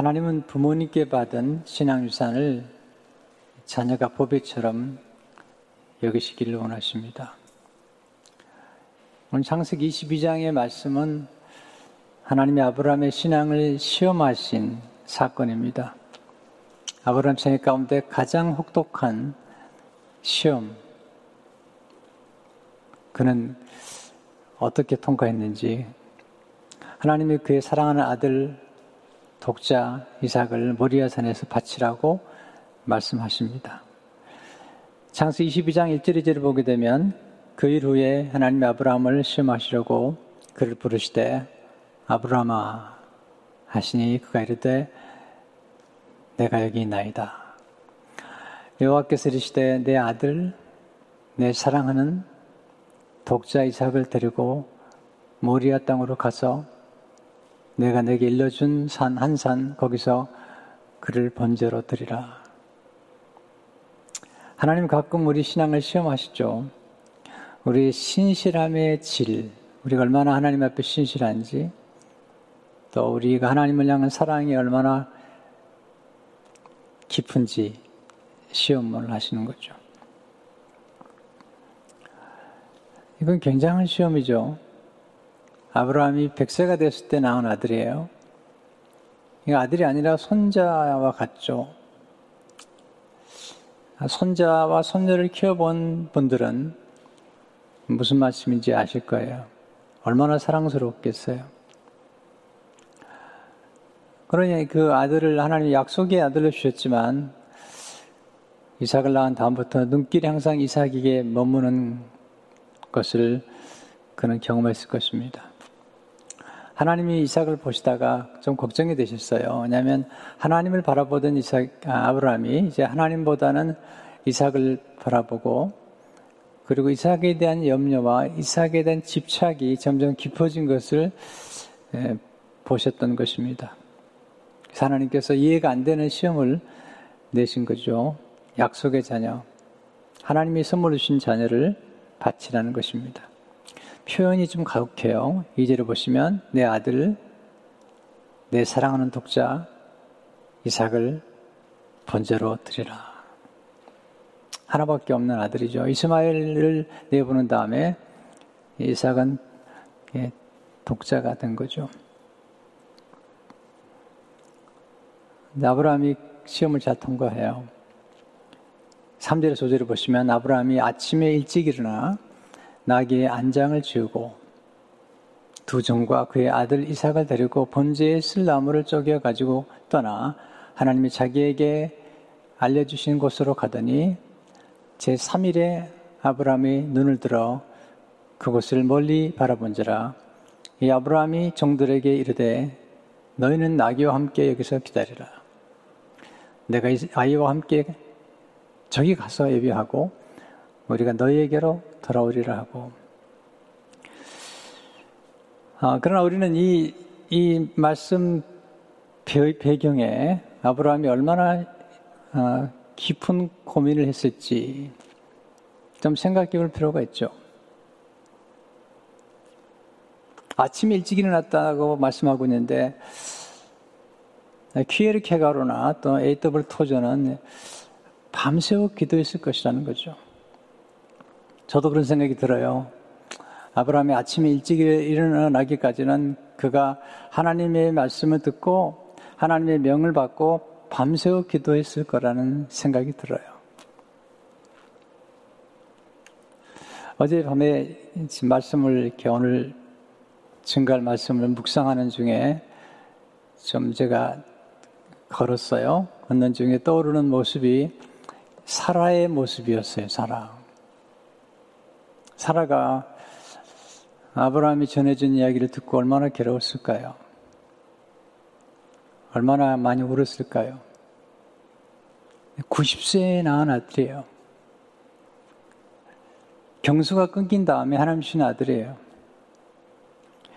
하나님은 부모님께 받은 신앙유산을 자녀가 보배처럼 여기시기를 원하십니다. 오늘 창세기 22장의 말씀은 하나님이 아브라함의 신앙을 시험하신 사건입니다. 아브라함 생애 가운데 가장 혹독한 시험. 그는 어떻게 통과했는지 하나님이 그의 사랑하는 아들 독자 이삭을 모리아산에서 바치라고 말씀하십니다. 창세 22장 1절 2절을 보게 되면 그 일 후에 하나님이 아브라함을 시험하시려고 그를 부르시되 아브라함아 하시니 그가 이르되 내가 여기 있나이다. 여호와께서 이르시되 내 아들 내 사랑하는 독자 이삭을 데리고 모리아 땅으로 가서 내가 내게 일러준 산한산 거기서 그를 번제로 드리라. 하나님 가끔 우리 신앙을 시험하시죠. 우리 신실함의 질, 우리가 얼마나 하나님 앞에 신실한지, 또 우리가 하나님을 향한 사랑이 얼마나 깊은지 시험을 하시는 거죠. 이건 굉장한 시험이죠. 아브라함이 100세가 됐을 때 낳은 아들이에요. 이 아들이 아니라 손자와 같죠. 손자와 손녀를 키워본 분들은 무슨 말씀인지 아실 거예요. 얼마나 사랑스럽겠어요. 그러니 그 아들을 하나님 약속의 아들로 주셨지만 이삭을 낳은 다음부터 눈길이 항상 이삭에게 머무는 것을 그는 경험했을 것입니다. 하나님이 이삭을 보시다가 좀 걱정이 되셨어요. 왜냐하면 하나님을 바라보던 이삭, 아, 아브라함이 이제 하나님보다는 이삭을 바라보고 그리고 이삭에 대한 염려와 이삭에 대한 집착이 점점 깊어진 것을 예, 보셨던 것입니다. 하나님께서 이해가 안 되는 시험을 내신 거죠. 약속의 자녀. 하나님이 선물로 주신 자녀를 바치라는 것입니다. 표현이 좀 가혹해요. 이제를 보시면 내 아들, 내 사랑하는 독자 이삭을 번제로 드리라. 하나밖에 없는 아들이죠. 이스마엘을 내보는 다음에 이삭은 예, 독자가 된 거죠. 아브라함이 시험을 잘 통과해요. 3절 소절을 보시면 아브라함이 아침에 일찍 일어나 나귀의 안장을 지우고 두 종과 그의 아들 이삭을 데리고 번제에 쓸 나무를 쪼개 가지고 떠나 하나님이 자기에게 알려주신 곳으로 가더니 제 3일에 아브라함이 눈을 들어 그곳을 멀리 바라본지라 이 아브라함이 종들에게 이르되 너희는 나귀와 함께 여기서 기다리라. 내가 아이와 함께 저기 가서 예비하고 우리가 너희에게로 돌아오리라 하고. 아, 그러나 우리는 이, 이 말씀 배경에 아브라함이 얼마나 아, 깊은 고민을 했을지 좀 생각해 볼 필요가 있죠. 아침 일찍 일어났다고 말씀하고 있는데 퀴에르케가로나 또 A.W. 토저는 밤새워 기도했을 것이라는 거죠. 저도 그런 생각이 들어요. 아브라함이 아침에 일찍 일어나기까지는 그가 하나님의 말씀을 듣고 하나님의 명을 받고 밤새워 기도했을 거라는 생각이 들어요. 어젯밤에 말씀을 이렇게 오늘 증갈 말씀을 묵상하는 중에 좀 제가 걸었어요. 걷는 중에 떠오르는 모습이 사라의 모습이었어요, 사라. 사라가 아브라함이 전해준 이야기를 듣고 얼마나 괴로웠을까요? 얼마나 많이 울었을까요? 90세에 낳은 아들이에요. 경수가 끊긴 다음에 하나님 주신 아들이에요.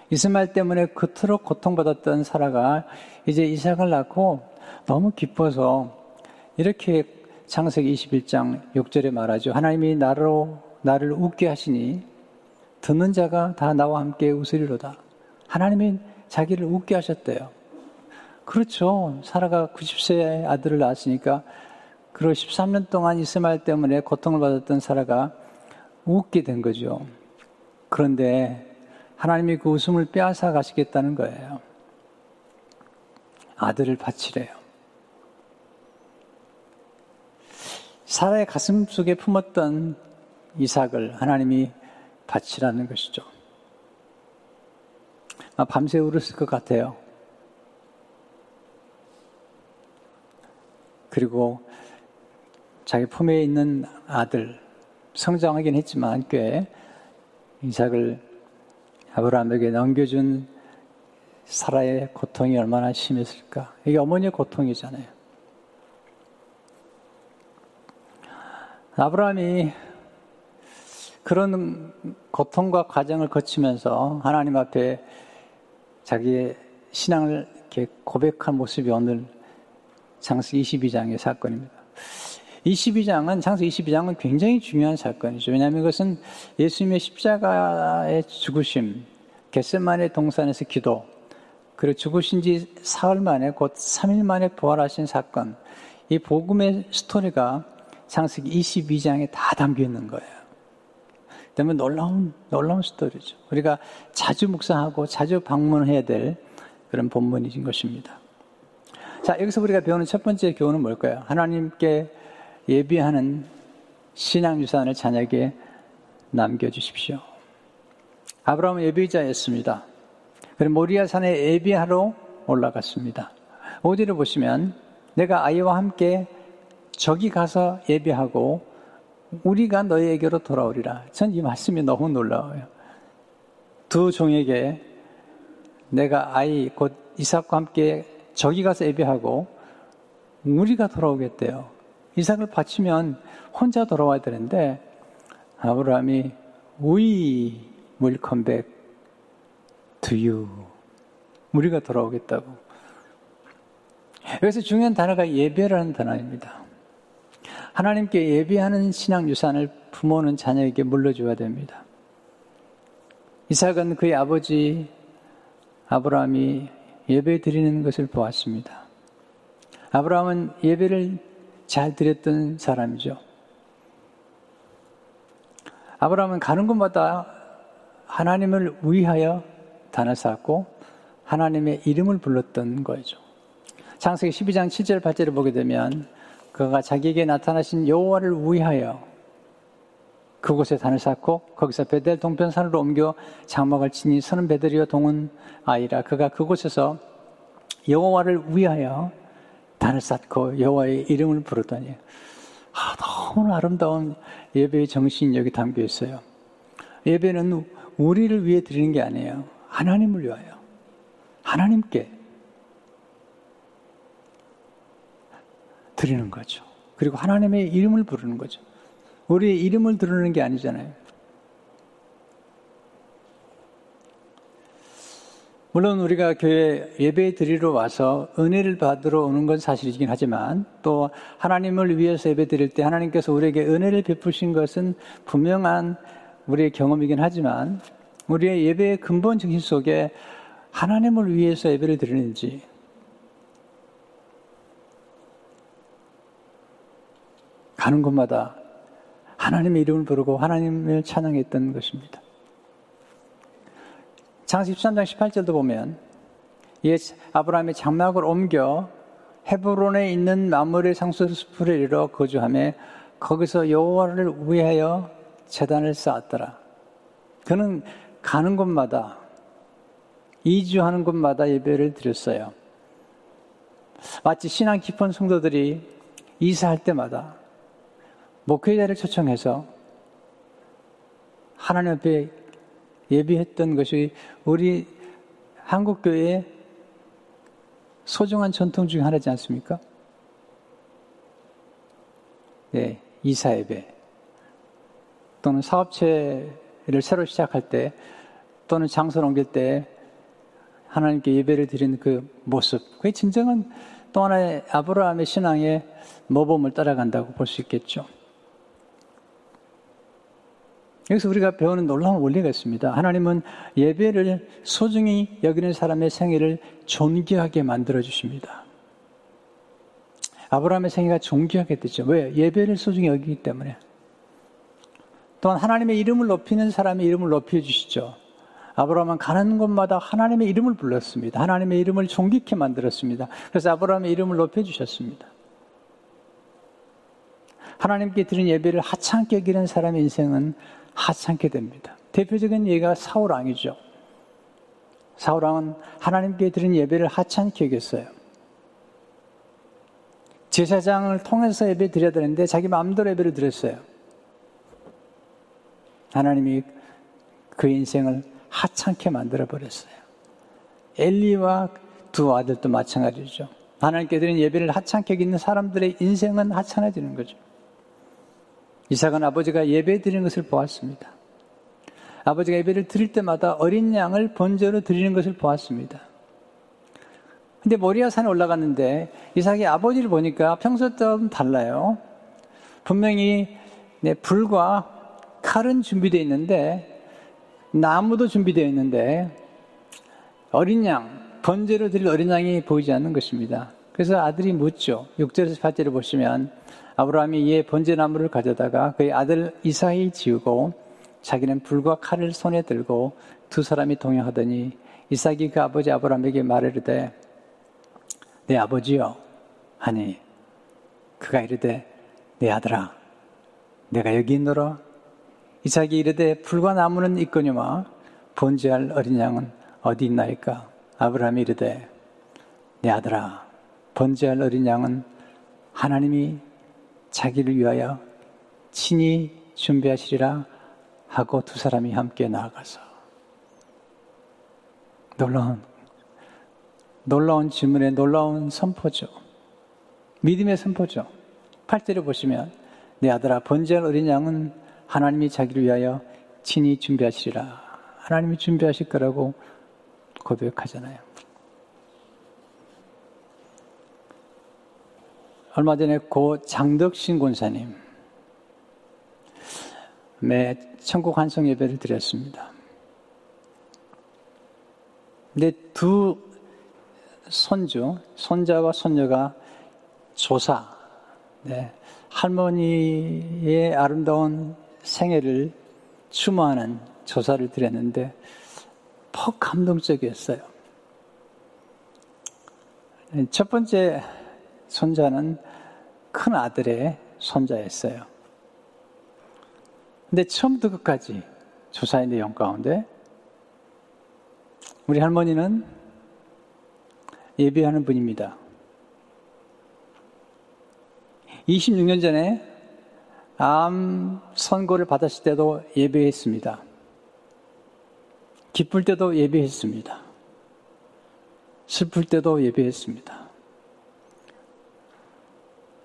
이스마엘 때문에 그토록 고통받았던 사라가 이제 이삭을 낳고 너무 기뻐서 이렇게 창세기 21장 6절에 말하죠. 하나님이 나로 나를 웃게 하시니 듣는 자가 다 나와 함께 웃으리로다. 하나님이 자기를 웃게 하셨대요. 그렇죠. 사라가 90세의 아들을 낳았으니까 그리고 13년 동안 이스마엘 때문에 고통을 받았던 사라가 웃게 된 거죠. 그런데 하나님이 그 웃음을 빼앗아 가시겠다는 거예요. 아들을 바치래요. 사라의 가슴 속에 품었던 이삭을 하나님이 바치라는 것이죠. 아, 밤새 울었을 것 같아요. 그리고 자기 품에 있는 아들, 성장하긴 했지만 꽤 이삭을 아브라함에게 넘겨준 사라의 고통이 얼마나 심했을까. 이게 어머니의 고통이잖아요. 아브라함이 그런 고통과 과정을 거치면서 하나님 앞에 자기의 신앙을 이렇게 고백한 모습이 오늘 창세 22장의 사건입니다. 22장은, 창세 22장은 굉장히 중요한 사건이죠. 왜냐하면 이것은 예수님의 십자가의 죽으심, 겟세만의 동산에서 기도, 그리고 죽으신 지 사흘 만에 곧 3일 만에 부활하신 사건, 이 복음의 스토리가 창세기 22장에 다 담겨 있는 거예요. 때문에 놀라운, 놀라운 스토리죠. 우리가 자주 묵상하고 자주 방문해야 될 그런 본문이신 것입니다. 자, 여기서 우리가 배우는 첫 번째 교훈은 뭘까요? 하나님께 예비하는 신앙 유산을 자녀에게 남겨주십시오. 아브라함은 예비자였습니다. 그리고 모리아 산에 예비하러 올라갔습니다. 어디를 보시면 내가 아이와 함께 저기 가서 예비하고 우리가 너희에게로 돌아오리라. 전 이 말씀이 너무 놀라워요. 두 종에게 내가 아이 곧 이삭과 함께 저기 가서 예배하고 우리가 돌아오겠대요. 이삭을 바치면 혼자 돌아와야 되는데 아브라함이 We will come back to you. 우리가 돌아오겠다고. 여기서 중요한 단어가 예배라는 단어입니다. 하나님께 예배하는 신앙 유산을 부모는 자녀에게 물려줘야 됩니다. 이삭은 그의 아버지 아브라함이 예배 드리는 것을 보았습니다. 아브라함은 예배를 잘 드렸던 사람이죠. 아브라함은 가는 곳마다 하나님을 위하여 단을 쌓고 하나님의 이름을 불렀던 거죠. 창세기 12장 7절 8절을 보게 되면 그가 자기에게 나타나신 여호와를 위하여 그곳에 단을 쌓고 거기서 베델 동편산으로 옮겨 장막을 치니 서는 베델이여 동은 아이라 그가 그곳에서 여호와를 위하여 단을 쌓고 여호와의 이름을 부르더니 아, 너무 아름다운 예배의 정신이 여기 담겨 있어요. 예배는 우리를 위해 드리는 게 아니에요. 하나님을 위하여. 하나님께 드리는 거죠. 그리고 하나님의 이름을 부르는 거죠. 우리의 이름을 드러내는 게 아니잖아요. 물론 우리가 교회 예배 드리러 와서 은혜를 받으러 오는 건 사실이긴 하지만 또 하나님을 위해서 예배 드릴 때 하나님께서 우리에게 은혜를 베푸신 것은 분명한 우리의 경험이긴 하지만 우리의 예배의 근본 정신 속에 하나님을 위해서 예배를 드리는지 가는 곳마다 하나님의 이름을 부르고 하나님을 찬양했던 것입니다. 창세 13장 18절도 보면 예, 아브라함이 장막을 옮겨 헤브론에 있는 마물의 상수숲을 이르러 거주함에 거기서 여호와를 위하여 재단을 쌓았더라. 그는 가는 곳마다 이주하는 곳마다 예배를 드렸어요. 마치 신앙 깊은 성도들이 이사할 때마다 목회자를 초청해서 하나님 앞에 예비했던 것이 우리 한국교회의 소중한 전통 중에 하나지 않습니까? 네, 이사 예배. 또는 사업체를 새로 시작할 때 또는 장소를 옮길 때 하나님께 예배를 드리는 그 모습. 그게 진정한 또 하나의 아브라함의 신앙의 모범을 따라간다고 볼 수 있겠죠. 여기서 우리가 배우는 놀라운 원리가 있습니다. 하나님은 예배를 소중히 여기는 사람의 생애를 존귀하게 만들어 주십니다. 아브라함의 생애가 존귀하게 되죠. 왜? 예배를 소중히 여기기 때문에. 또한 하나님의 이름을 높이는 사람의 이름을 높여 주시죠. 아브라함은 가는 곳마다 하나님의 이름을 불렀습니다. 하나님의 이름을 존귀케 만들었습니다. 그래서 아브라함의 이름을 높여 주셨습니다. 하나님께 드린 예배를 하찮게 여기는 사람의 인생은 하찮게 됩니다. 대표적인 예가 사울왕이죠. 사울왕은 하나님께 드린 예배를 하찮게 여겼어요. 제사장을 통해서 예배 드려야 되는데 자기 마음대로 예배를 드렸어요. 하나님이 그 인생을 하찮게 만들어 버렸어요. 엘리와 두 아들도 마찬가지죠. 하나님께 드린 예배를 하찮게 여기는 사람들의 인생은 하찮아지는 거죠. 이삭은 아버지가 예배 드리는 것을 보았습니다. 아버지가 예배를 드릴 때마다 어린 양을 번제로 드리는 것을 보았습니다. 근데 모리아 산에 올라갔는데 이삭이 아버지를 보니까 평소와 좀 달라요. 분명히 네, 불과 칼은 준비되어 있는데 나무도 준비되어 있는데 어린 양, 번제로 드릴 어린 양이 보이지 않는 것입니다. 그래서 아들이 묻죠. 6절에서 8절을 보시면 아브라함이 이에 번제나무를 가져다가 그의 아들 이삭이 지우고 자기는 불과 칼을 손에 들고 두 사람이 동행하더니 이삭이 그 아버지 아브라함에게 말하되 내 아버지여 하니 그가 이르되 내 아들아 내가 여기 있노라. 이삭이 이르되 불과 나무는 있거니와 번제할 어린 양은 어디 있나이까? 아브라함이 이르되 내 아들아 번제할 어린 양은 하나님이 자기를 위하여 친히 준비하시리라 하고 두 사람이 함께 나아가서 놀라운 놀라운 질문에 놀라운 선포죠. 믿음의 선포죠. 8절을 보시면 내 아들아 번제할 어린 양은 하나님이 자기를 위하여 친히 준비하시리라. 하나님이 준비하실 거라고 고백하잖아요. 얼마 전에 고 장덕신 권사님 매 천국 환송 예배를 드렸습니다. 근데 두 손주, 손자와 손녀가 조사, 네, 할머니의 아름다운 생애를 추모하는 조사를 드렸는데 퍽 감동적이었어요. 첫 번째 손자는 큰 아들의 손자였어요. 근데 처음부터 끝까지 조사의 내용 가운데 우리 할머니는 예배하는 분입니다. 26년 전에 암 선고를 받았을 때도 예배했습니다. 기쁠 때도 예배했습니다. 슬플 때도 예배했습니다.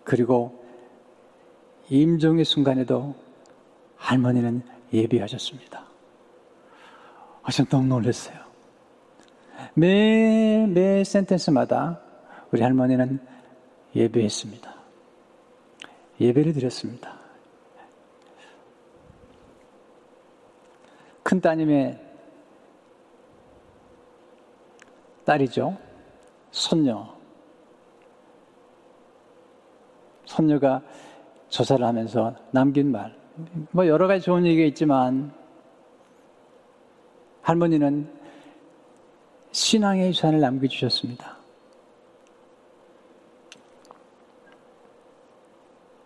그리고 임종의 순간에도 할머니는 예비하셨습니다. 아, 전 너무 놀랐어요. 매, 매 센텐스마다 우리 할머니는 예배했습니다. 예배를 드렸습니다. 큰 따님의 딸이죠. 손녀. 손녀가 조사를 하면서 남긴 말, 뭐 여러 가지 좋은 얘기가 있지만 할머니는 신앙의 유산을 남겨주셨습니다.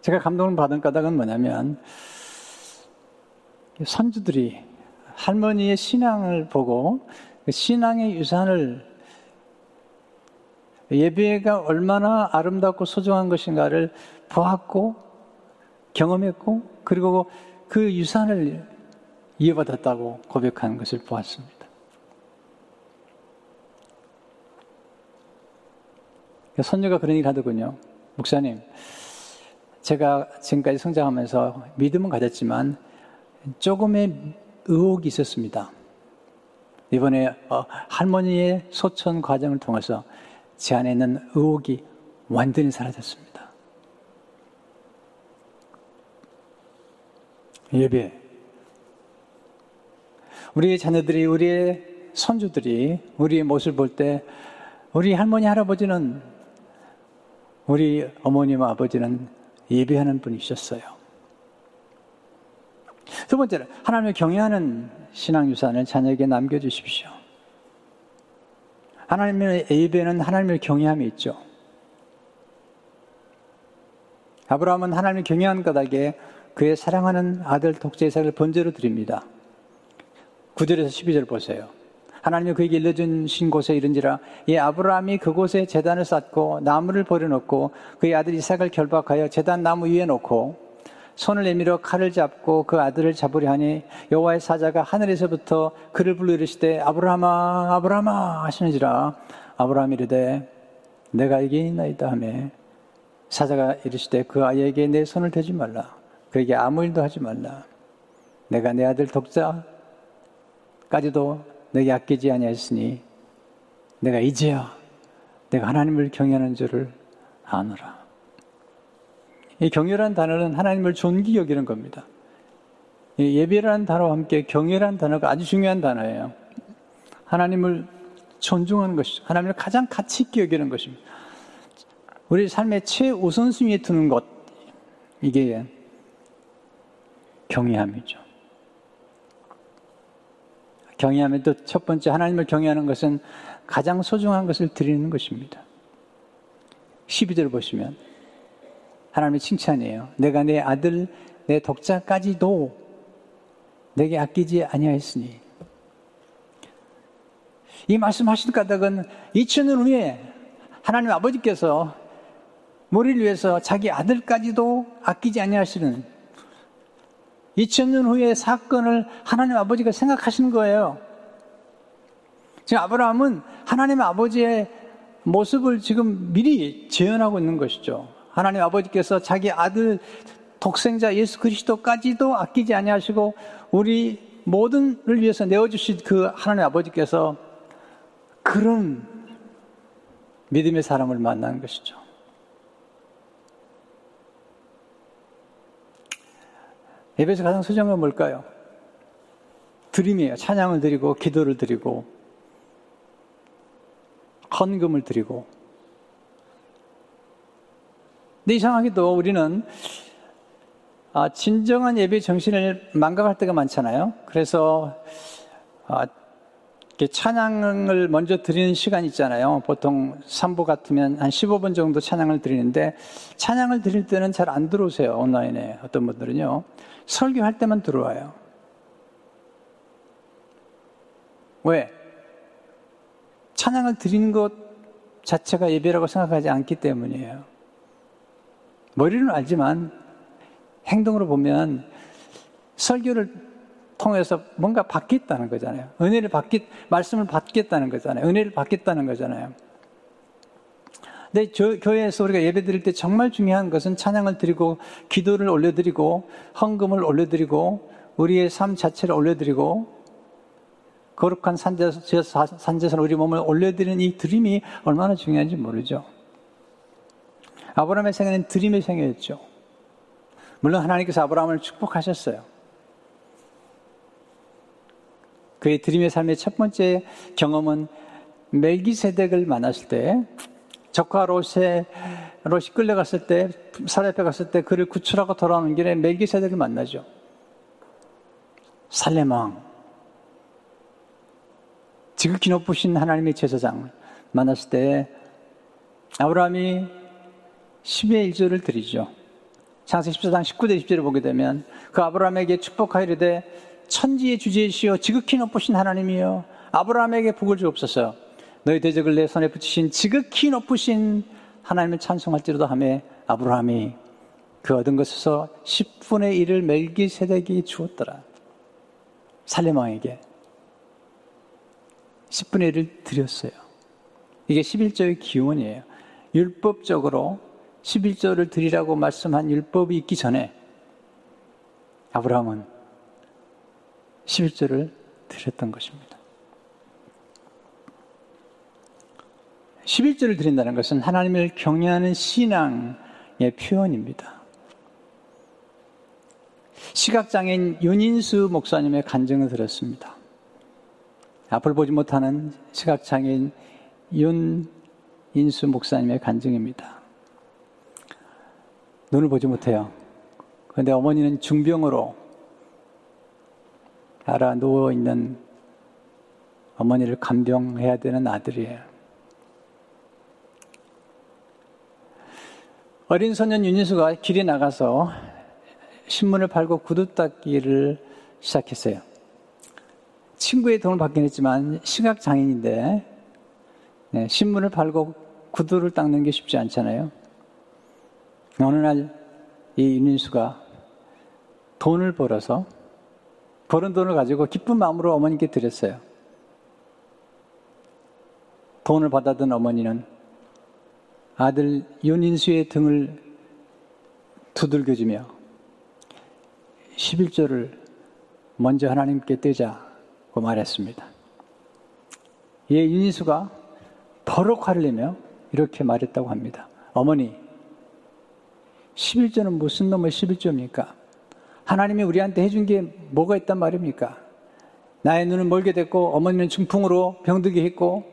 제가 감동을 받은 까닭은 뭐냐면 선주들이 할머니의 신앙을 보고 그 신앙의 유산을 예배가 얼마나 아름답고 소중한 것인가를 보았고 경험했고 그리고 그 유산을 이어받았다고 고백하는 것을 보았습니다. 선녀가 그런 얘기 하더군요. 목사님, 제가 지금까지 성장하면서 믿음은 가졌지만 조금의 의혹이 있었습니다. 이번에 어, 할머니의 소천 과정을 통해서 제 안에 있는 의혹이 완전히 사라졌습니다. 예배, 우리의 자녀들이, 우리의 손주들이 우리의 모습을 볼 때 우리 할머니, 할아버지는 우리 어머님, 아버지는 예배하는 분이셨어요. 두 번째로, 하나님을 경외하는 신앙유산을 자녀에게 남겨주십시오. 하나님의 예배는 하나님을 경외함이 있죠. 아브라함은 하나님을 경외한 까닭에 그의 사랑하는 아들 독재 이삭을 번제로 드립니다. 9절에서 12절 보세요. 하나님이 그에게 일러주신 곳에 이른지라 이 아브라함이 그곳에 재단을 쌓고 나무를 버려놓고 그의 아들 이삭을 결박하여 재단 나무 위에 놓고 손을 내밀어 칼을 잡고 그 아들을 잡으려 하니 여호와의 사자가 하늘에서부터 그를 불러 이르시되 아브라함아 아브라함아 하시는지라? 아브라함이 이르되 내가 이게 있나이다 하매 사자가 이르시되 그 아이에게 내 손을 대지 말라. 그에게 아무 일도 하지 말라. 내가 내 아들 독자까지도 내게 아끼지 아니하였으니 내가 이제야 내가 하나님을 경외하는 줄을 아노라. 이 경외라는 단어는 하나님을 존귀 여기는 겁니다. 예배라는 단어와 함께 경외라는 단어가 아주 중요한 단어예요. 하나님을 존중하는 것이죠. 하나님을 가장 가치 있게 여기는 것입니다. 우리 삶의 최우선순위에 두는 것, 이게 경외함이죠. 경외하면 또첫 번째 하나님을 경외하는 것은 가장 소중한 것을 드리는 것입니다. 12절 보시면 하나님의 칭찬이에요. 내가 내 아들 내 독자까지도 내게 아끼지 아니하였으니 이 말씀하신 까닭은 2000년 후에 하나님 아버지께서 머리를 위해서 자기 아들까지도 아끼지 아니하시는 2000년 후의 사건을 하나님 아버지가 생각하시는 거예요. 지금 아브라함은 하나님 아버지의 모습을 지금 미리 재현하고 있는 것이죠. 하나님 아버지께서 자기 아들 독생자 예수 그리스도까지도 아끼지 아니하시고 우리 모든을 위해서 내어주신 그 하나님 아버지께서 그런 믿음의 사람을 만난 것이죠. 예배에서 가장 소중한 건 뭘까요? 드림이에요. 찬양을 드리고, 기도를 드리고, 헌금을 드리고. 근데 이상하게도 우리는 아, 진정한 예배 정신을 망각할 때가 많잖아요. 그래서 아, 찬양을 먼저 드리는 시간 있잖아요. 보통 3부 같으면 한 15분 정도 찬양을 드리는데 찬양을 드릴 때는 잘 안 들어오세요. 온라인에 어떤 분들은요. 설교할 때만 들어와요. 왜? 찬양을 드리는 것 자체가 예배라고 생각하지 않기 때문이에요. 머리는 알지만 행동으로 보면 설교를 통해서 뭔가 받겠다는 거잖아요. 은혜를 받겠, 말씀을 받겠다는 거잖아요. 은혜를 받겠다는 거잖아요. 근데 저, 교회에서 우리가 예배 드릴 때 정말 중요한 것은 찬양을 드리고 기도를 올려드리고 헌금을 올려드리고 우리의 삶 자체를 올려드리고 거룩한 산제선, 산제선 우리 몸을 올려드리는 이 드림이 얼마나 중요한지 모르죠. 아브라함의 생애는 드림의 생애였죠. 물론 하나님께서 아브라함을 축복하셨어요. 그의 드림의 삶의 첫 번째 경험은 멜기세덱을 만났을 때 적과 롯에 롯이 끌려갔을 때 사례앞에 갔을 때 그를 구출하고 돌아오는 길에 멜기세덱을 만나죠. 살레망 지극히 높으신 하나님의 제사장을 만났을 때 아브라함이 10의 1절을 드리죠. 창세 14장 19대 20절을 보게 되면 그 아브라함에게 축복하이르되 천지의 주제이시여 지극히 높으신 하나님이여 아브라함에게 복을 주옵소서 너희 대적을 내 손에 붙이신 지극히 높으신 하나님을 찬송할지로도 하매 아브라함이 그 얻은 것에서 10분의 1을 멜기세덱이 주었더라. 살레망에게 10분의 1을 드렸어요. 이게 11조의 기원이에요. 율법적으로 11조를 드리라고 말씀한 율법이 있기 전에 아브라함은 11조를 드렸던 것입니다. 11절을 드린다는 것은 하나님을 경외하는 신앙의 표현입니다. 시각장애인 윤인수 목사님의 간증을 들었습니다. 앞을 보지 못하는 시각장애인 윤인수 목사님의 간증입니다. 눈을 보지 못해요. 그런데 어머니는 중병으로 알아 누워 있는 어머니를 간병해야 되는 아들이에요. 어린 소년 윤인수가 길에 나가서 신문을 팔고 구두 닦기를 시작했어요. 친구의 도움을 받긴 했지만 시각 장애인인데 네, 신문을 팔고 구두를 닦는 게 쉽지 않잖아요. 어느 날 이 윤인수가 돈을 벌어서 버는 돈을 가지고 기쁜 마음으로 어머니께 드렸어요. 돈을 받아든 어머니는 아들 윤인수의 등을 두들겨주며 11조를 먼저 하나님께 떼자고 말했습니다. 예, 윤인수가 버럭 화를 내며 이렇게 말했다고 합니다. 어머니, 11조는 무슨 놈의 11조입니까? 하나님이 우리한테 해준 게 뭐가 있단 말입니까? 나의 눈을 멀게 됐고 어머니는 중풍으로 병들게 했고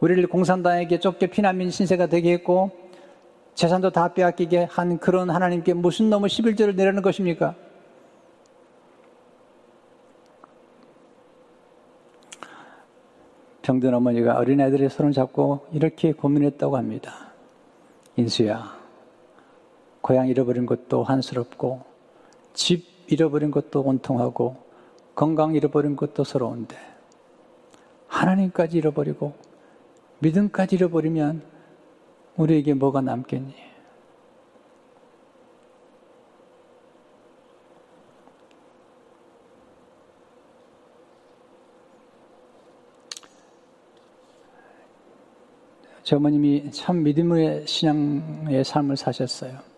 우리를 공산당에게 쫓겨 피난민 신세가 되게 했고 재산도 다 빼앗기게 한 그런 하나님께 무슨 놈의 11조를 내라는 것입니까? 병든 어머니가 어린아이들의 손을 잡고 이렇게 고민했다고 합니다. 인수야, 고향 잃어버린 것도 한스럽고, 집 잃어버린 것도 온통하고, 건강 잃어버린 것도 서러운데, 하나님까지 잃어버리고, 믿음까지 잃어버리면 우리에게 뭐가 남겠니? 저 어머님이 참 믿음의 신앙의 삶을 사셨어요.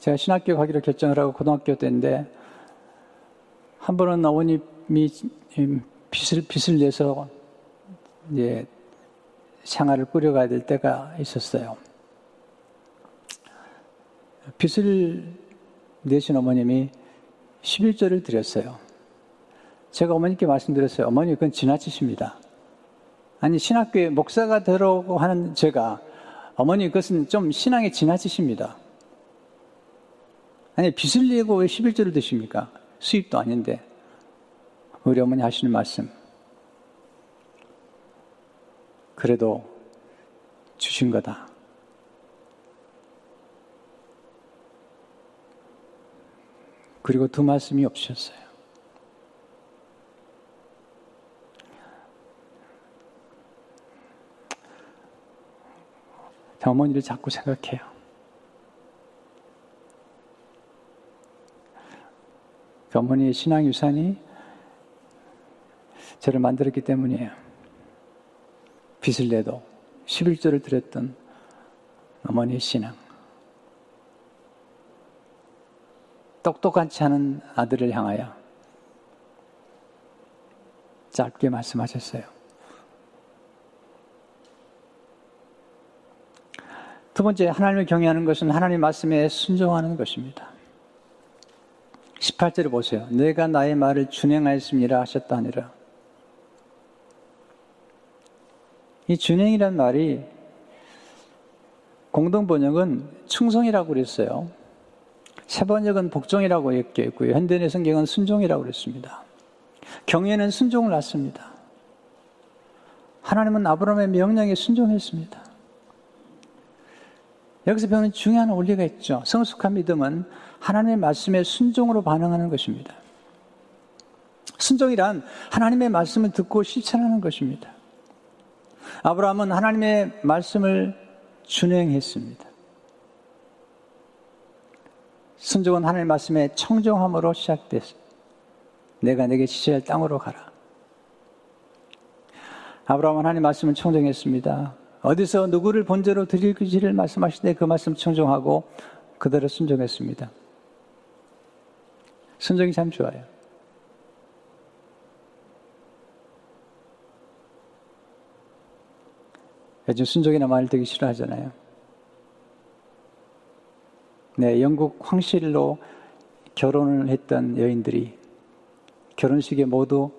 제가 신학교 가기로 결정을 하고 고등학교 때인데 한 번은 어머님이 빚을, 빚을 내서 이제 생활을 꾸려가야 될 때가 있었어요. 빚을 내신 어머님이 11조를 드렸어요. 제가 어머니께 말씀드렸어요. 어머니, 그건 지나치십니다. 아니, 신학교에 목사가 되라고 하는 제가, 어머니, 그것은 좀 신앙에 지나치십니다. 아니, 빚을 내고 왜 11조를 드십니까? 수입도 아닌데. 우리 어머니 하시는 말씀. 그래도 주신 거다. 그리고 두 말씀이 없으셨어요. 어머니를 자꾸 생각해요. 그 어머니의 신앙 유산이 저를 만들었기 때문이에요. 빚을 내도 11조를 드렸던 어머니의 신앙. 똑똑하지 않은 아들을 향하여 짧게 말씀하셨어요. 두 번째, 하나님을 경외하는 것은 하나님 말씀에 순종하는 것입니다. 18절을 보세요. 내가 나의 말을 준행하였습니다 하셨다 하니라. 이 준행이란 말이 공동 번역은 충성이라고 그랬어요. 세 번역은 복종이라고 읽겠고요. 현대의 성경은 순종이라고 그랬습니다. 경외는 순종을 낳습니다. 하나님은 아브라함의 명령에 순종했습니다. 여기서 배우는 중요한 원리가 있죠. 성숙한 믿음은 하나님의 말씀에 순종으로 반응하는 것입니다. 순종이란 하나님의 말씀을 듣고 실천하는 것입니다. 아브라함은 하나님의 말씀을 준행했습니다. 순종은 하나님의 말씀에 청정함으로 시작됐습니다. 내가 내게 지시할 땅으로 가라. 아브라함은 하나님 말씀을 청정했습니다. 어디서 누구를 본제로 드릴지를 말씀하실 때 그 말씀 청정하고 그대로 순종했습니다. 순종이 참 좋아요. 요즘 순종이나 말 되기 싫어하잖아요. 네, 영국 황실로 결혼을 했던 여인들이 결혼식에 모두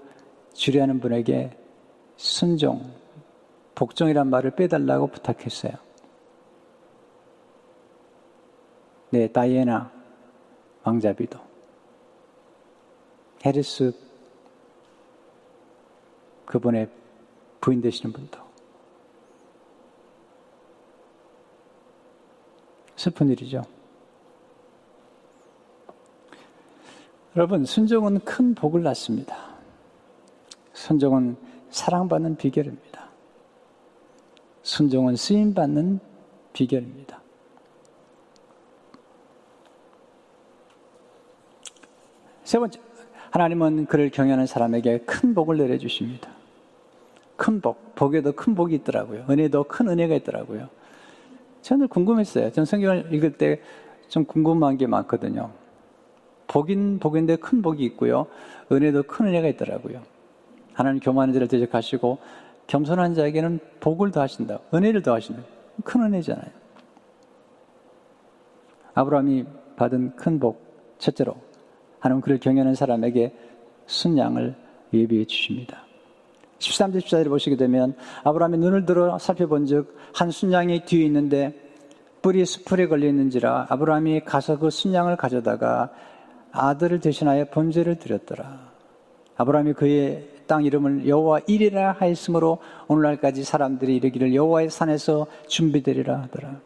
주례하는 분에게 순종, 복종이란 말을 빼달라고 부탁했어요. 네, 다이애나 왕자비도. 헤리스 그분의 부인 되시는 분도. 슬픈 일이죠. 여러분, 순종은 큰 복을 낳습니다. 순종은 사랑받는 비결입니다. 순종은 쓰임받는 비결입니다. 세 번째, 하나님은 그를 경외하는 사람에게 큰 복을 내려주십니다. 큰 복, 복에도 큰 복이 있더라고요. 은혜도 큰 은혜가 있더라고요. 저는 궁금했어요. 전 성경을 읽을 때 좀 궁금한 게 많거든요. 복인 복인데 큰 복이 있고요. 은혜도 큰 은혜가 있더라고요. 하나님 교만한 자를 대적하시고 겸손한 자에게는 복을 더하신다. 은혜를 더하신다. 큰 은혜잖아요. 아브라함이 받은 큰 복, 첫째로 하나님 그를 경외하는 사람에게 순양을 예비해 주십니다. 13절 14절을 보시게 되면 아브라함이 눈을 들어 살펴본 즉한 순양이 뒤에 있는데 뿔이 수풀에 걸려 있는지라 아브라함이 가서 그 순양을 가져다가 아들을 대신하여 번제를 드렸더라. 아브라함이 그의 땅 이름을 여호와 일이라 하였으므로 오늘날까지 사람들이 이르기를 여호와의 산에서 준비되리라 하더라.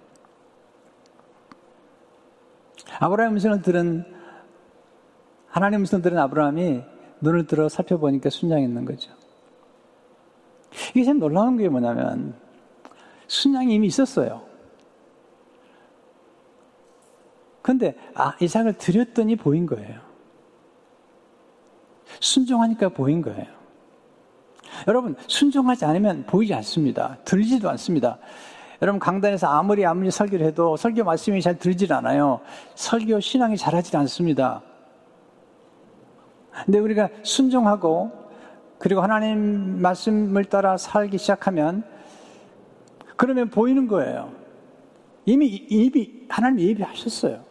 아브라함의 음성을 들은 하나님 음성을 들은 아브라함이 눈을 들어 살펴보니까 순양했는 거죠. 이게 참 놀라운 게 뭐냐면 순양이 이미 있었어요. 근데 아, 이삭을 드렸더니 보인 거예요. 순종하니까 보인 거예요. 여러분, 순종하지 않으면 보이지 않습니다. 들리지도 않습니다. 여러분, 강단에서 아무리 아무리 설교를 해도 설교 말씀이 잘 들리질 않아요. 설교 신앙이 잘하지 않습니다. 근데 우리가 순종하고 그리고 하나님 말씀을 따라 살기 시작하면 그러면 보이는 거예요. 이미 이미 하나님 예비하셨어요.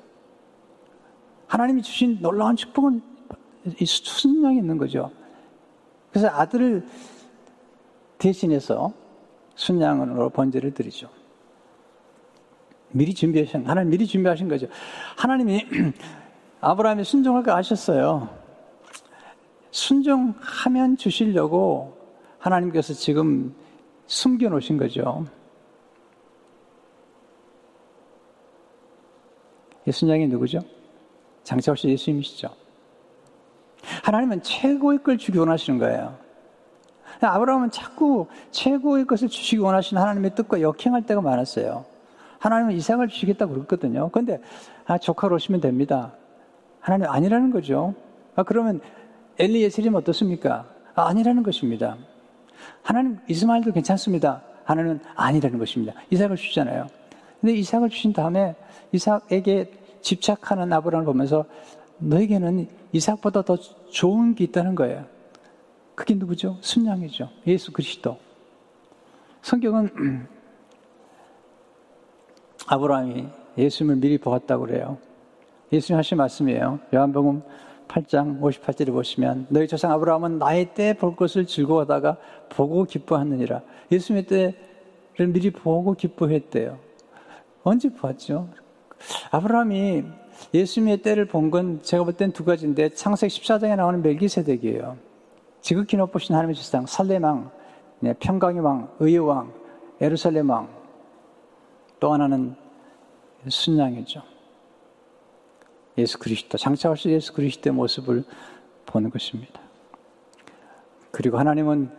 하나님이 주신 놀라운 축복은 순종이 있는 거죠. 그래서 아들을 대신해서 순양으로 번제를 드리죠. 미리 준비하신, 하나님 미리 준비하신 거죠. 하나님이 아브라함이 순종할 거 아셨어요. 순종하면 주시려고 하나님께서 지금 숨겨 놓으신 거죠. 예수님이 누구죠? 장차 오실 예수님이시죠. 하나님은 최고의 걸 주기 원하시는 거예요. 아브라함은 자꾸 최고의 것을 주시기 원하시는 하나님의 뜻과 역행할 때가 많았어요. 하나님은 이삭을 주시겠다고 그랬거든요. 그런데 아, 조카로 오시면 됩니다. 하나님 아니라는 거죠. 아, 그러면 엘리에셀이면 어떻습니까? 아, 아니라는 것입니다. 하나님 이스마엘도 괜찮습니다. 하나님은 아니라는 것입니다. 이삭을 주잖아요. 근데 이삭을 주신 다음에 이삭에게 집착하는 아브라함을 보면서 너에게는 이삭보다 더 좋은 게 있다는 거예요. 그게 누구죠? 순양이죠. 예수 그리스도. 성경은 아브라함이 예수님을 미리 보았다고 그래요. 예수님 하신 말씀이에요. 요한복음 8장 58절에 보시면 너희 조상 아브라함은 나의 때 볼 것을 즐거워하다가 보고 기뻐하느니라. 예수님의 때를 미리 보고 기뻐했대요. 언제 보았죠? 아브라함이 예수님의 때를 본 건 제가 볼 땐 두 가지인데 창세기 14장에 나오는 멜기세덱이에요. 지극히 높으신 하나님의 주상 살레망, 네, 평강의 왕, 의의 왕, 에루살렘 왕. 또 하나는 순양이죠. 예수 그리스도, 장차 오실 예수 그리스도의 모습을 보는 것입니다. 그리고 하나님은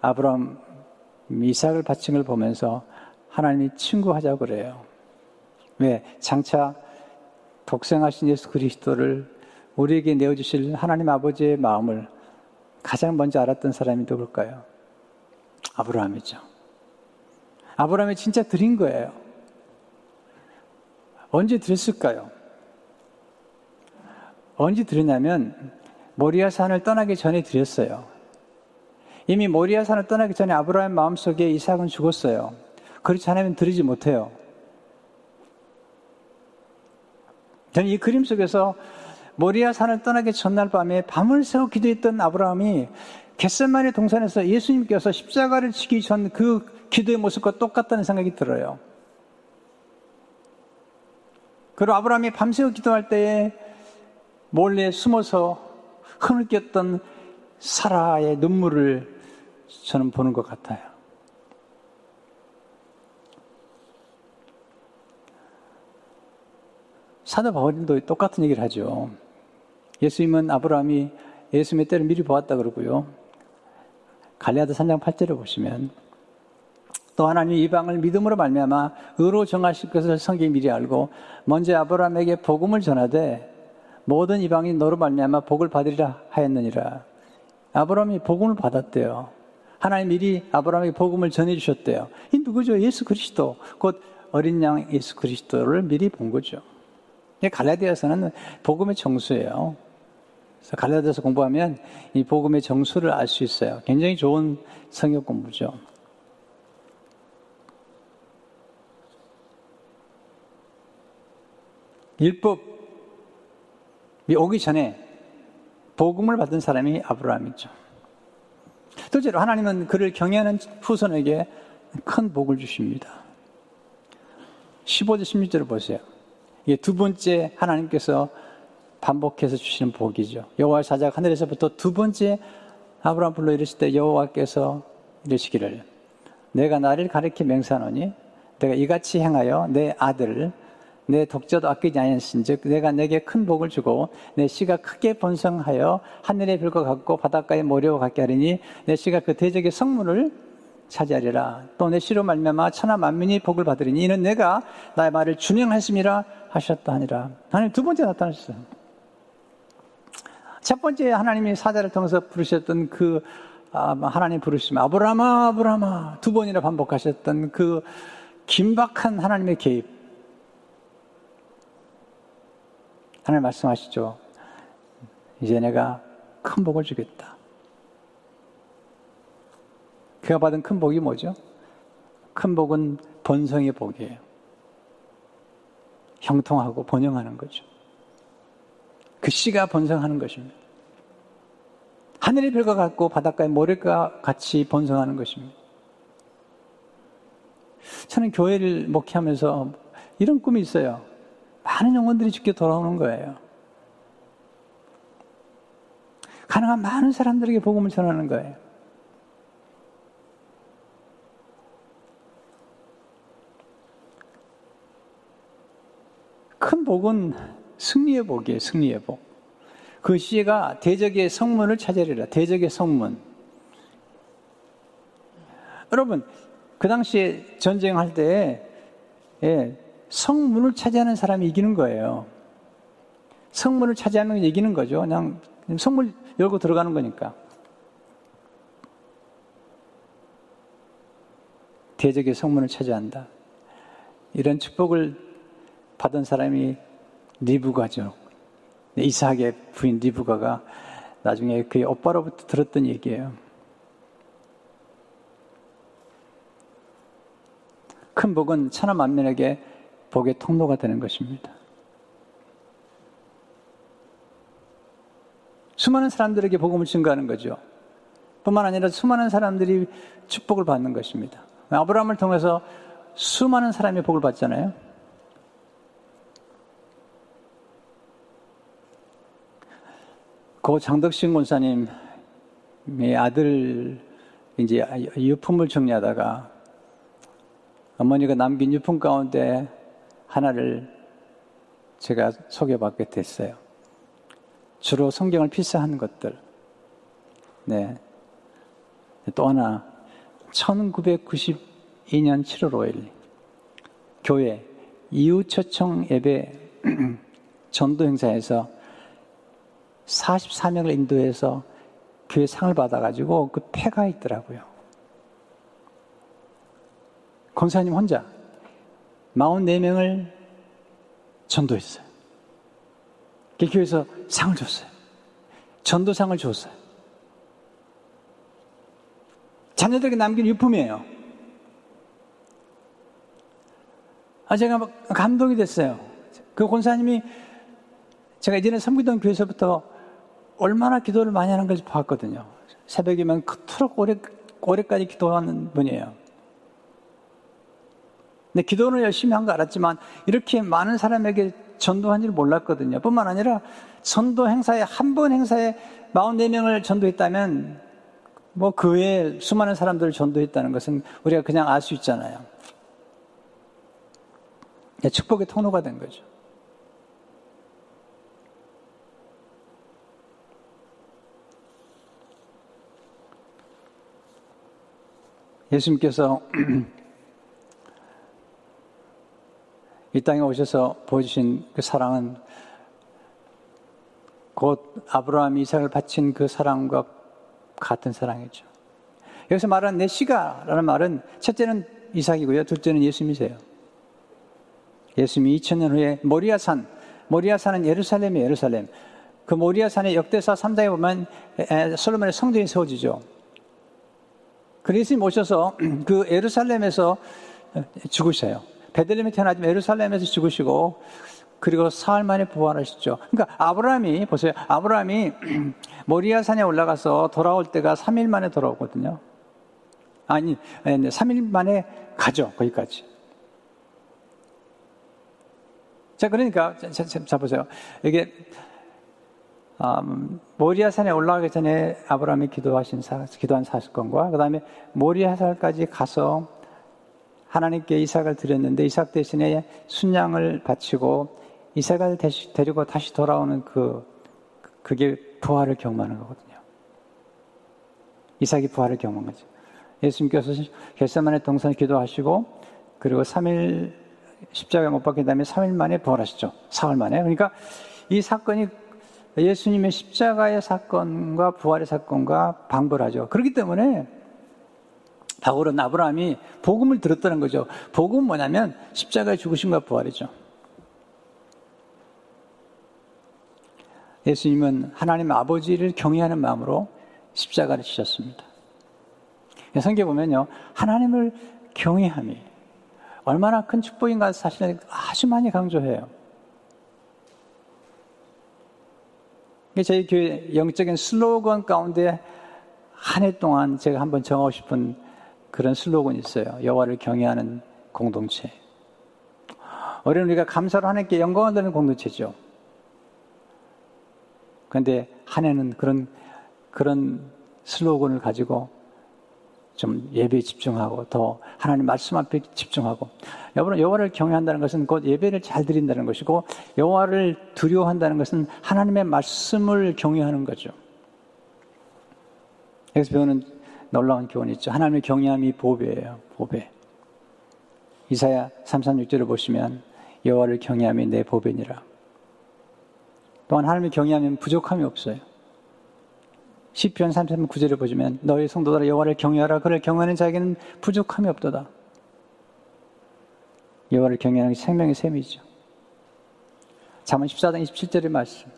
아브라함 이삭을 바친 걸 보면서 하나님이 친구하자고 그래요. 왜? 장차 독생하신 예수 그리스도를 우리에게 내어주실 하나님 아버지의 마음을 가장 먼저 알았던 사람이 누굴까요? 아브라함이죠. 아브라함이 진짜 드린 거예요. 언제 드렸을까요? 언제 드렸냐면 모리아 산을 떠나기 전에 드렸어요. 이미 모리아 산을 떠나기 전에 아브라함 마음속에 이삭은 죽었어요. 그렇지 않으면 드리지 못해요. 저는 이 그림 속에서 모리아 산을 떠나기 전날 밤에 밤을 새워 기도했던 아브라함이 겟셋만의 동산에서 예수님께서 십자가를 치기 전 그 기도의 모습과 똑같다는 생각이 들어요. 그리고 아브라함이 밤새워 기도할 때에 몰래 숨어서 흐느꼈던 사라의 눈물을 저는 보는 것 같아요. 사도 바울도 똑같은 얘기를 하죠. 예수님은 아브라함이 예수님의 때를 미리 보았다 그러고요. 갈리아드 3장 8절을 보시면 또 하나님 이방을 믿음으로 말미암아 의로 정하실 것을 성경이 미리 알고 먼저 아브라함에게 복음을 전하되 모든 이방이 너로 말미암아 복을 받으리라 하였느니라. 아브라함이 복음을 받았대요. 하나님 미리 아브라함에게 복음을 전해 주셨대요. 이 누구죠? 예수 그리스도. 곧 어린 양 예수 그리스도를 미리 본 거죠. 갈라디아서는 복음의 정수예요. 그래서 갈라디아서 공부하면 이 복음의 정수를 알 수 있어요. 굉장히 좋은 성역 공부죠. 율법이 오기 전에 복음을 받은 사람이 아브라함이죠. 둘째로 하나님은 그를 경외하는 후손에게 큰 복을 주십니다. 15절 16절을 보세요. 이게 두 번째 하나님께서 반복해서 주시는 복이죠. 여호와 사자가 하늘에서부터 두 번째 아브라함 불러 이르실 때 여호와께서 이르시기를 내가 나를 가리켜 맹세하노니 내가 이같이 행하여 내 아들을 내 독자도 아끼지 아니하신즉 내가 내게 큰 복을 주고 내 씨가 크게 번성하여 하늘의 별과 같고 바닷가의 모래와 같게 하리니 내 씨가 그 대적의 성문을 차지하리라. 또 내 씨로 말미암아 천하 만민이 복을 받으리니 이는 내가 나의 말을 준행하심이라 하셨다 하니라. 하나님 두 번째 나타나셨어요. 첫 번째 하나님이 사자를 통해서 부르셨던 그 아, 하나님 부르심 아브라마 아브라마 두 번이나 반복하셨던 그 긴박한 하나님의 개입 하나님 말씀하시죠. 이제 내가 큰 복을 주겠다. 그가 받은 큰 복이 뭐죠? 큰 복은 번성의 복이에요. 형통하고 번영하는 거죠. 그 씨가 번성하는 것입니다. 하늘의 별과 같고 바닷가의 모래가 같이 번성하는 것입니다. 저는 교회를 목회하면서 이런 꿈이 있어요. 많은 영혼들이 죽게 돌아오는 거예요. 가능한 많은 사람들에게 복음을 전하는 거예요. 큰 복은 승리의 복이에요, 승리의 복. 그 시가 대적의 성문을 찾으리라, 대적의 성문. 여러분, 그 당시에 전쟁할 때, 예, 성문을 차지하는 사람이 이기는 거예요. 성문을 차지하는 건 이기는 거죠. 그냥 성문 열고 들어가는 거니까. 대적의 성문을 차지한다. 이런 축복을 받은 사람이 리브가죠. 이삭의 부인 리브가가 나중에 그의 오빠로부터 들었던 얘기예요. 큰 복은 천하 만민에게 복의 통로가 되는 것입니다. 수많은 사람들에게 복음을 증거하는 거죠. 뿐만 아니라 수많은 사람들이 축복을 받는 것입니다. 아브라함을 통해서 수많은 사람이 복을 받잖아요. 고 장덕신 권사님의 아들 이제 유품을 정리하다가 어머니가 남긴 유품 가운데 하나를 제가 소개받게 됐어요. 주로 성경을 필사하는 것들. 네. 또 하나, 1992년 7월 5일, 교회 이웃초청 예배 전도 행사에서 44명을 인도해서 교회 상을 받아가지고 그 패가 있더라고요. 권사님 혼자 44명을 전도했어요. 그 교회에서 상을 줬어요. 전도상을 줬어요. 자녀들에게 남긴 유품이에요. 아, 제가 감동이 됐어요. 그 권사님이 제가 이전에 섬기던 교회에서부터 얼마나 기도를 많이 하는 걸지 봤거든요. 새벽이면 그토록 오래, 오래까지 기도하는 분이에요. 근데 기도를 열심히 한 거 알았지만 이렇게 많은 사람에게 전도한 줄 몰랐거든요. 뿐만 아니라 전도 행사에 한 번 행사에 44명을 전도했다면 뭐 그 외에 수많은 사람들을 전도했다는 것은 우리가 그냥 알 수 있잖아요. 축복의 통로가 된 거죠. 예수님께서 이 땅에 오셔서 보여주신 그 사랑은 곧 아브라함이 이삭을 바친 그 사랑과 같은 사랑이죠. 여기서 말하는 내 시가라는 말은 첫째는 이삭이고요. 둘째는 예수님이세요. 예수님이 2000년 후에 모리아산, 모리아산은 예루살렘이 예루살렘. 그 모리아산의 역대사 3장에 보면 솔로몬의 성전이 세워지죠. 그래서 예수님 오셔서 그 예루살렘에서 죽으셔요. 베들레헴에 태어나지만 예루살렘에서 죽으시고 그리고 사흘 만에 부활하셨죠. 그러니까 아브라함이 보세요. 아브라함이 모리아 산에 올라가서 돌아올 때가 3일 만에 돌아오거든요. 아니, 3일 만에 가죠. 거기까지. 자, 그러니까 자, 자, 자 보세요. 이게 음, 모리아 산에 올라가기 전에 아브라함이 기도하신 사, 기도한 사건과 그다음에 모리아 산까지 가서 하나님께 이삭을 드렸는데 이삭 대신에 순양을 바치고 이삭을 데리고 다시 돌아오는 그 그게 부활을 경험하는 거거든요. 이삭이 부활을 경험한 거죠. 예수님께서 결사만의 동산 기도하시고 그리고 3일 십자가에 못 박힌 다음에 3일 만에 부활하시죠. 사흘 만에. 그러니까 이 사건이 예수님의 십자가의 사건과 부활의 사건과 방불하죠. 그렇기 때문에 바울은 아브라함이 복음을 들었다는 거죠. 복음은 뭐냐면 십자가의 죽으심과 부활이죠. 예수님은 하나님 아버지를 경외하는 마음으로 십자가를 지셨습니다. 성경에 보면요. 하나님을 경외함이 얼마나 큰 축복인가 사실은 아주 많이 강조해요. 저희 교회 영적인 슬로건 가운데 한 해 동안 제가 한번 정하고 싶은 그런 슬로건이 있어요. 여호와를 경외하는 공동체. 어린 우리가 감사로 하나님께 영광을 드리는 공동체죠. 그런데 한 해는 그런 그런 슬로건을 가지고 좀 예배에 집중하고 더 하나님 말씀 앞에 집중하고 여러분 여호와를 경외한다는 것은 곧 예배를 잘 드린다는 것이고 여호와를 두려워한다는 것은 하나님의 말씀을 경외하는 거죠. 여기서 배우는 놀라운 교훈이 있죠. 하나님의 경외함이 보배예요. 보배. 이사야 336절을 보시면 여호와를 경외함이 내 보배니라. 또한 하나님의 경외하면 부족함이 없어요. 시편 33편 9절을 보시면 너희 성도들아 여호와를 경외하라 그를 경외하는 자에게는 부족함이 없도다. 여호와를 경외하는 게 생명의 셈이죠. 잠언 14장 27절의 말씀.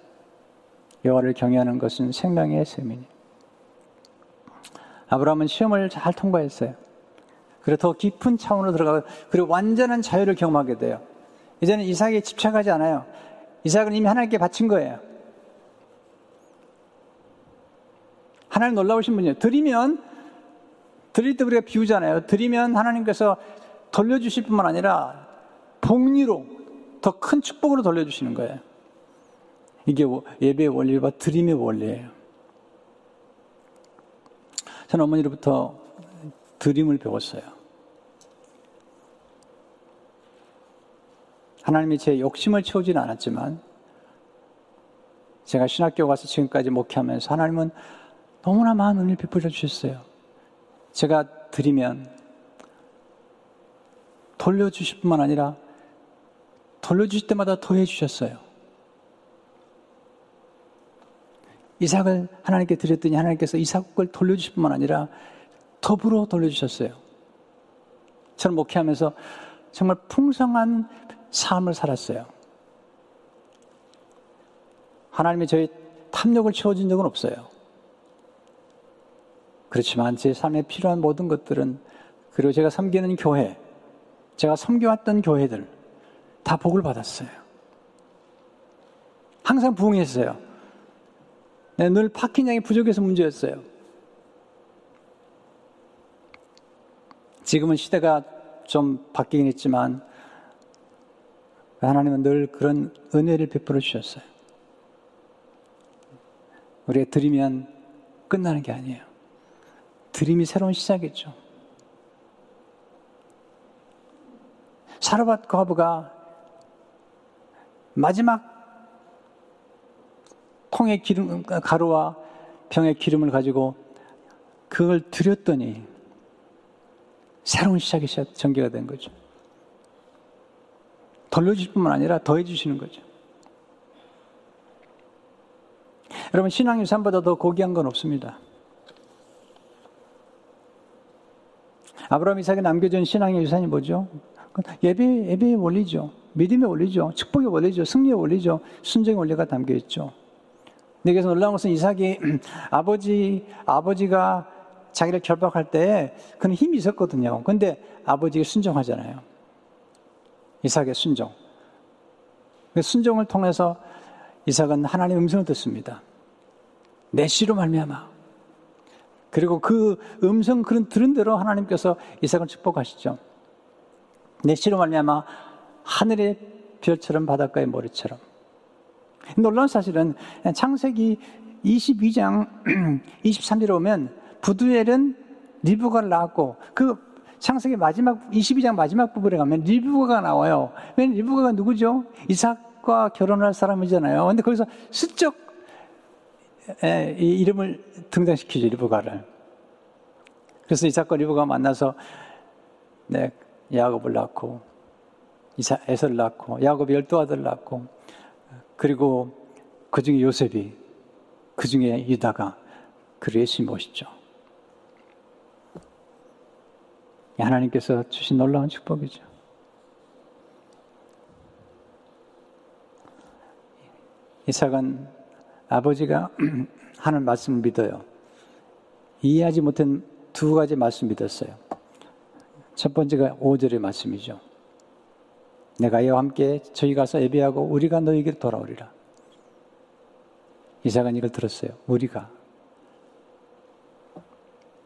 여호와를 경외하는 것은 생명의 셈이니. 아브라함은 시험을 잘 통과했어요. 그리고 더 깊은 차원으로 들어가고 그리고 완전한 자유를 경험하게 돼요. 이제는 이삭에 집착하지 않아요. 이삭은 이미 하나님께 바친 거예요. 하나님 놀라우신 분이에요. 드리면, 드릴 때 우리가 비우잖아요. 드리면 하나님께서 돌려주실 뿐만 아니라 복리로 더 큰 축복으로 돌려주시는 거예요. 이게 예배의 원리와 드림의 원리예요. 저는 어머니로부터 드림을 배웠어요. 하나님이 제 욕심을 채우지는 않았지만 제가 신학교 가서 지금까지 목회하면서 하나님은 너무나 많은 은혜를 베풀어 주셨어요. 제가 드리면 돌려주실 뿐만 아니라 돌려주실 때마다 더해 주셨어요. 이삭을 하나님께 드렸더니 하나님께서 이삭을 돌려주실 뿐만 아니라 더불어 돌려주셨어요. 저는 목회하면서 정말 풍성한 삶을 살았어요. 하나님이 저희 탐욕을 채워준 적은 없어요. 그렇지만 제 삶에 필요한 모든 것들은 그리고 제가 섬기는 교회, 제가 섬겨왔던 교회들 다 복을 받았어요. 항상 부응했어요. 네, 늘 파킹량이 부족해서 문제였어요. 지금은 시대가 좀 바뀌긴 했지만 하나님은 늘 그런 은혜를 베풀어 주셨어요. 우리가 드리면 끝나는 게 아니에요. 드림이 새로운 시작이죠. 사르밧 과부가 마지막 통의 기름, 가루와 병의 기름을 가지고 그걸 드렸더니 새로운 시작이 전개가 된 거죠. 돌려주실 뿐만 아니라 더해주시는 거죠. 여러분, 신앙 유산보다 더 고귀한 건 없습니다. 아브라함 이삭에 남겨준 신앙의 유산이 뭐죠? 예배, 예배의 원리죠. 믿음의 원리죠. 축복의 원리죠. 승리의 원리죠. 순종의 원리가 담겨 있죠. 여기서 놀라운 것은 이삭이 아버지, 아버지가 자기를 결박할 때 그는 힘이 있었거든요. 근데 아버지가 순종하잖아요. 이삭의 순종. 그 순종을 통해서 이삭은 하나님의 음성을 듣습니다. 내 씨로 말미암아. 그리고 그 음성 그런 들은 대로 하나님께서 이삭을 축복하시죠. 내 씨로 말미암아 하늘의 별처럼 바닷가의 모래처럼. 놀라운 사실은 창세기 22장 23절에 오면 부두엘은 리브가를 낳았고 그 창세기 마지막 22장 마지막 부분에 가면 리브가가 나와요. 왜냐면 리브가가 누구죠? 이삭과 결혼할 사람이잖아요. 근데 거기서 슬쩍 이 이름을 등장시키죠, 리브가를. 그래서 이삭과 리브가 만나서 네, 야곱을 낳고 이사 에서를 낳고 야곱이 열두 아들을 낳고 그리고 그 중에 요셉이 그 중에 유다가 예수 모시죠. 하나님께서 주신 놀라운 축복이죠. 이삭은 아버지가 하는 말씀을 믿어요. 이해하지 못한 두 가지 말씀 믿었어요. 첫 번째가 5절의 말씀이죠. 내가 이와 함께 저희 가서 예배하고 우리가 너에게 돌아오리라. 이삭은 이걸 들었어요. 우리가.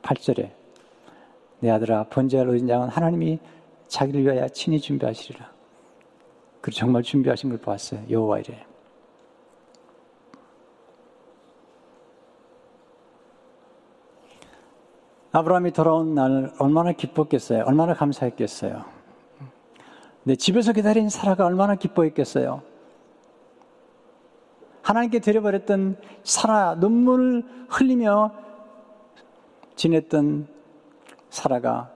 8절에 내 아들아 번제할 어린 양은 하나님이 자기를 위하여 친히 준비하시리라. 그리고 정말 준비하신 걸 보았어요. 여호와 이래. 아브라함이 돌아온 날 얼마나 기뻤겠어요. 얼마나 감사했겠어요. 네, 집에서 기다린 사라가 얼마나 기뻐했겠어요. 하나님께 드려버렸던 사라 눈물을 흘리며 지냈던 사라가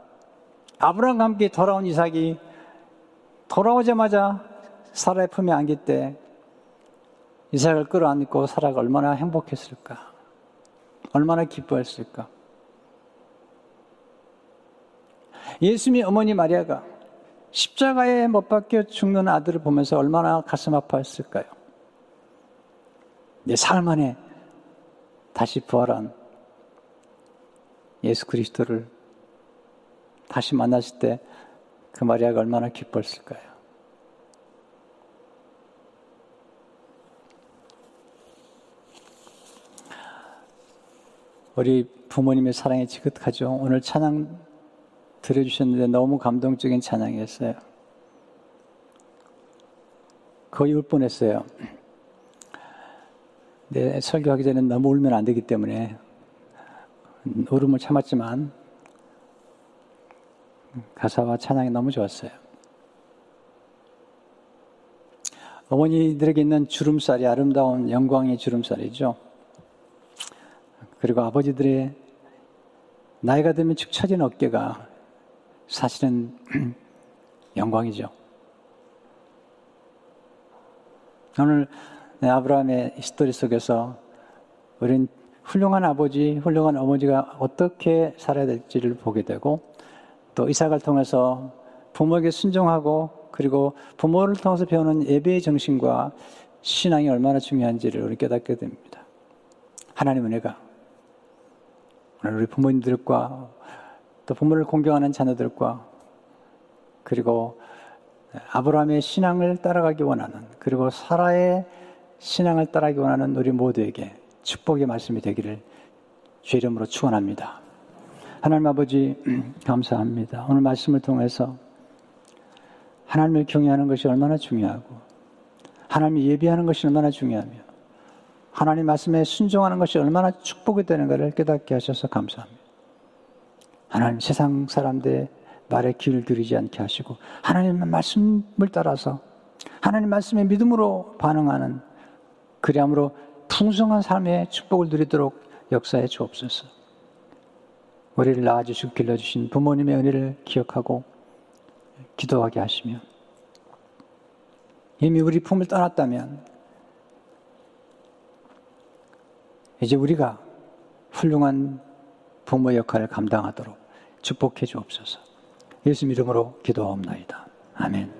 아브라함과 함께 돌아온 이삭이 돌아오자마자 사라의 품에 안길 때 이삭을 끌어안고 사라가 얼마나 행복했을까? 얼마나 기뻐했을까? 예수님의 어머니 마리아가 십자가에 못 박혀 죽는 아들을 보면서 얼마나 가슴 아파했을까요? 내 삶 안에 다시 부활한 예수 그리스도를 다시 만났을 때 그 마리아가 얼마나 기뻤을까요? 우리 부모님의 사랑이 지긋하죠. 오늘 찬양 들어주셨는데 너무 감동적인 찬양이었어요. 거의 울 뻔했어요. 내 설교하기 전에 너무 울면 안 되기 때문에 울음을 참았지만 가사와 찬양이 너무 좋았어요. 어머니들에게 있는 주름살이 아름다운 영광의 주름살이죠. 그리고 아버지들의 나이가 들면 축 처진 어깨가 사실은 영광이죠. 오늘 아브라함의 스토리 속에서 우린 훌륭한 아버지, 훌륭한 어머니가 어떻게 살아야 될지를 보게 되고 또 이삭을 통해서 부모에게 순종하고 그리고 부모를 통해서 배우는 예배의 정신과 신앙이 얼마나 중요한지를 우리 깨닫게 됩니다. 하나님 은혜가 오늘 우리 부모님들과 또 부모를 공경하는 자녀들과 그리고 아브라함의 신앙을 따라가기 원하는 그리고 사라의 신앙을 따라기 원하는 우리 모두에게 축복의 말씀이 되기를 주 이름으로 축원합니다. 하나님 아버지 감사합니다. 오늘 말씀을 통해서 하나님을 경외하는 것이 얼마나 중요하고 하나님을 예비하는 것이 얼마나 중요하며 하나님 말씀에 순종하는 것이 얼마나 축복이 되는가를 깨닫게 하셔서 감사합니다. 하나님 세상 사람들의 말에 귀를 기울이지 않게 하시고 하나님의 말씀을 따라서 하나님 말씀에 믿음으로 반응하는 그리함으로 풍성한 삶의 축복을 누리도록 역사해 주옵소서. 우리를 낳아주시고 길러주신 부모님의 은혜를 기억하고 기도하게 하시며 이미 우리 품을 떠났다면 이제 우리가 훌륭한 부모 역할을 감당하도록 축복해 주옵소서. 예수 이름으로 기도하옵나이다. 아멘.